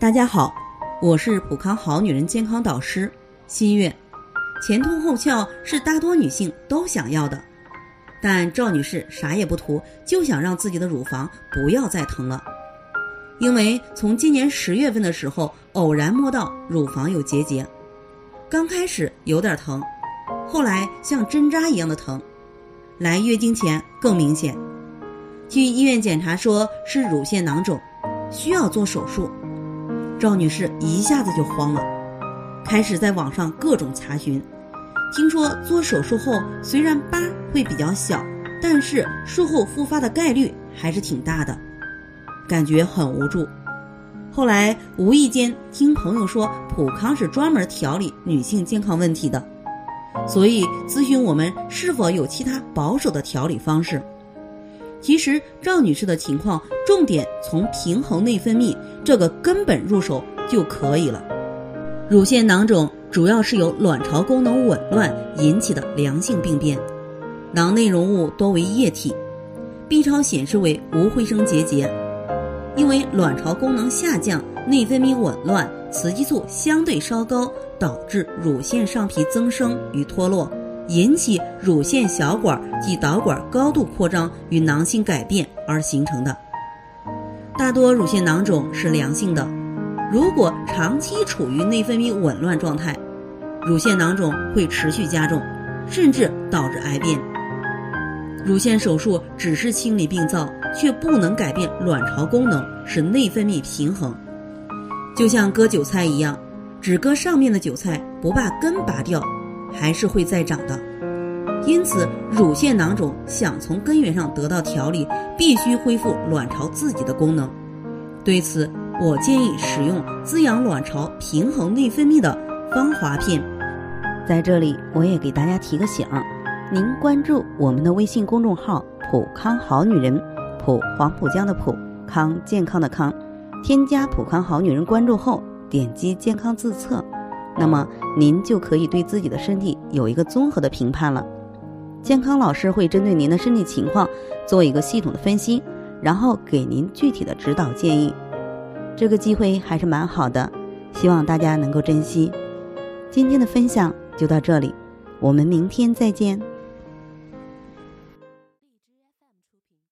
大家好，我是普康好女人健康导师新月。前凸后翘是大多女性都想要的，但赵女士啥也不图，就想让自己的乳房不要再疼了。因为从今年十月份的时候，偶然摸到乳房有结节，刚开始有点疼，后来像针扎一样的疼，来月经前更明显。去医院检查说是乳腺囊肿，需要做手术。赵女士一下子就慌了，开始在网上各种查询。听说做手术后虽然疤会比较小，但是术后复发的概率还是挺大的，感觉很无助。后来无意间听朋友说普康是专门调理女性健康问题的，所以咨询我们是否有其他保守的调理方式。其实赵女士的情况，重点从平衡内分泌这个根本入手就可以了。乳腺囊肿主要是由卵巢功能紊乱引起的良性病变，囊内容物多为液体，B 超显示为无回声结节。因为卵巢功能下降、内分泌紊乱、雌激素相对稍高，导致乳腺上皮增生与脱落。引起乳腺小管及导管高度扩张与囊性改变而形成的。大多乳腺囊肿是良性的，如果长期处于内分泌紊乱状态，乳腺囊肿会持续加重，甚至导致癌变。乳腺手术只是清理病灶，却不能改变卵巢功能，使内分泌平衡。就像割韭菜一样，只割上面的韭菜，不把根拔掉。还是会再长的，因此乳腺囊肿想从根源上得到调理，必须恢复卵巢自己的功能。对此，我建议使用滋养卵巢、平衡内分泌的芳华片。在这里，我也给大家提个醒：您关注我们的微信公众号“普康好女人”，普黄浦江的普康健康的康，添加“普康好女人”关注后，点击健康自测。那么您就可以对自己的身体有一个综合的评判了。健康老师会针对您的身体情况做一个系统的分析，然后给您具体的指导建议。这个机会还是蛮好的，希望大家能够珍惜。今天的分享就到这里，我们明天再见。